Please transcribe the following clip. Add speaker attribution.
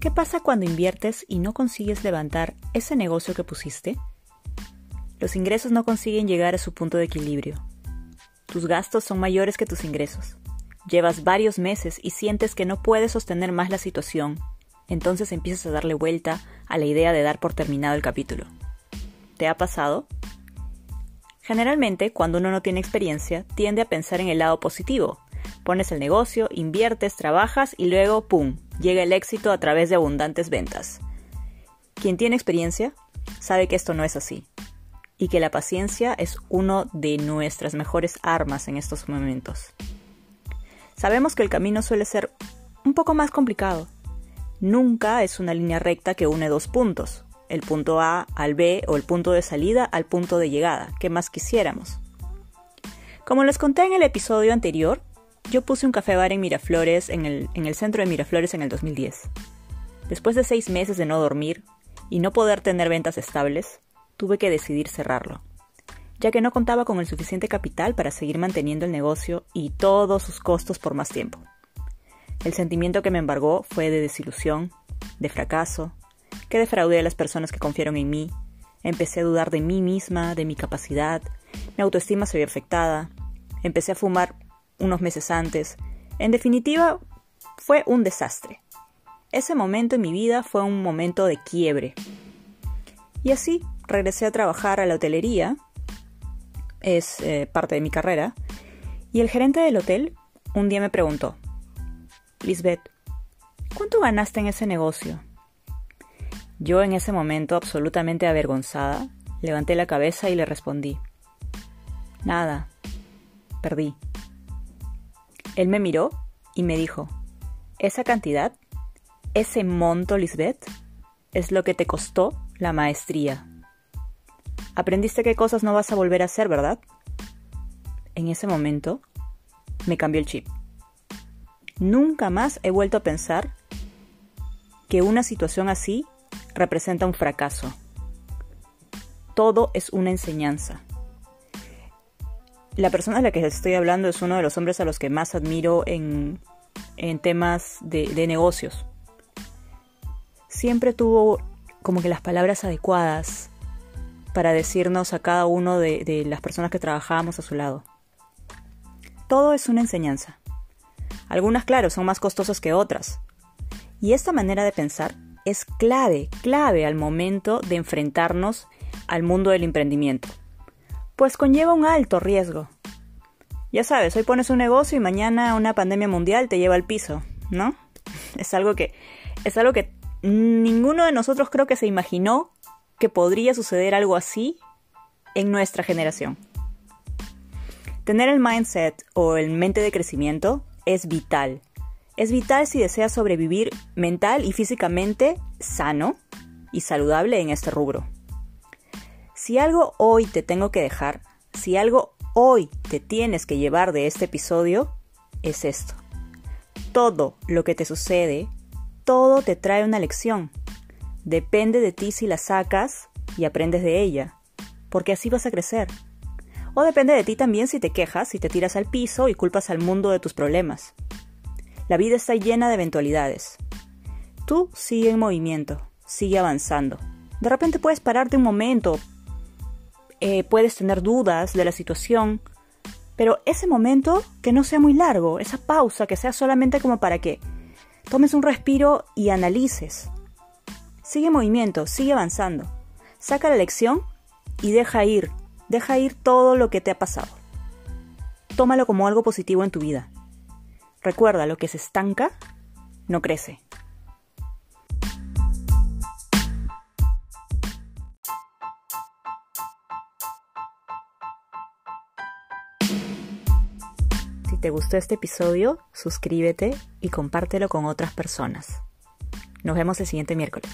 Speaker 1: ¿Qué pasa cuando inviertes y no consigues levantar ese negocio que pusiste? Los ingresos no consiguen llegar a su punto de equilibrio. Tus gastos son mayores que tus ingresos. Llevas varios meses y sientes que no puedes sostener más la situación. Entonces empiezas a darle vuelta a la idea de dar por terminado el capítulo. ¿Te ha pasado? Generalmente, cuando uno no tiene experiencia, tiende a pensar en el lado positivo. Pones el negocio, inviertes, trabajas y luego, ¡pum!, llega el éxito a través de abundantes ventas. Quien tiene experiencia sabe que esto no es así y que la paciencia es uno de nuestras mejores armas en estos momentos. Sabemos que el camino suele ser un poco más complicado. Nunca es una línea recta que une dos puntos el punto A al B o el punto de salida al punto de llegada. ¿Qué más quisiéramos? Como les conté en el episodio anterior, yo puse un café bar en Miraflores, en el, en el centro de Miraflores en el 2010. Después de seis meses de no dormir y no poder tener ventas estables, tuve que decidir cerrarlo, ya que no contaba con el suficiente capital para seguir manteniendo el negocio y todos sus costos por más tiempo. El sentimiento que me embargó fue de desilusión, de fracaso, que defraudé a las personas que confiaron en mí. Empecé a dudar de mí misma, de mi capacidad. Mi autoestima se vio afectada. Empecé a fumar unos meses antes. En definitiva, fue un desastre. Ese momento en mi vida fue un momento de quiebre. Y así regresé a trabajar a la hotelería. Es eh, parte de mi carrera. Y el gerente del hotel un día me preguntó, Lisbeth, ¿cuánto ganaste en ese negocio? Yo en ese momento, absolutamente avergonzada, levanté la cabeza y le respondí. Nada. Perdí. Él me miró y me dijo, esa cantidad, ese monto, Lisbeth, es lo que te costó la maestría. Aprendiste qué cosas no vas a volver a hacer, ¿verdad? En ese momento me cambió el chip. Nunca más he vuelto a pensar que una situación así representa un fracaso. Todo es una enseñanza. La persona de la que estoy hablando es uno de los hombres a los que más admiro en, temas de, negocios. Siempre tuvo como que las palabras adecuadas para decirnos a cada uno de, de las personas que trabajábamos a su lado. Todo es una enseñanza. Algunas, claro, son más costosas que otras. Y esta manera de pensar es clave, clave al momento de enfrentarnos al mundo del emprendimiento, pues conlleva un alto riesgo. Ya sabes, hoy pones un negocio y mañana una pandemia mundial te lleva al piso, ¿no? Es algo que es algo que ninguno de nosotros creo que se imaginó que podría suceder algo así en nuestra generación. Tener el mindset o el mente de crecimiento es vital es vital si deseas sobrevivir mental y físicamente sano y saludable en este rubro. Si algo hoy te tengo que dejar, si algo hoy te tienes que llevar de este episodio, es esto. Todo lo que te sucede, todo te trae una lección. Depende de ti si la sacas y aprendes de ella, porque así vas a crecer. O depende de ti también si te quejas, si te tiras al piso y culpas al mundo de tus problemas. La vida está llena de eventualidades. Tú sigue en movimiento, sigue avanzando. De repente puedes pararte un momento, eh, puedes tener dudas de la situación, pero ese momento que no sea muy largo, esa pausa que sea solamente como para que tomes un respiro y analices. Sigue en movimiento, sigue avanzando. Saca la lección y deja ir, deja ir todo lo que te ha pasado. Tómalo como algo positivo en tu vida. Recuerda, lo que se estanca no crece. Te gustó este episodio, suscríbete y compártelo con otras personas. Nos vemos el siguiente miércoles.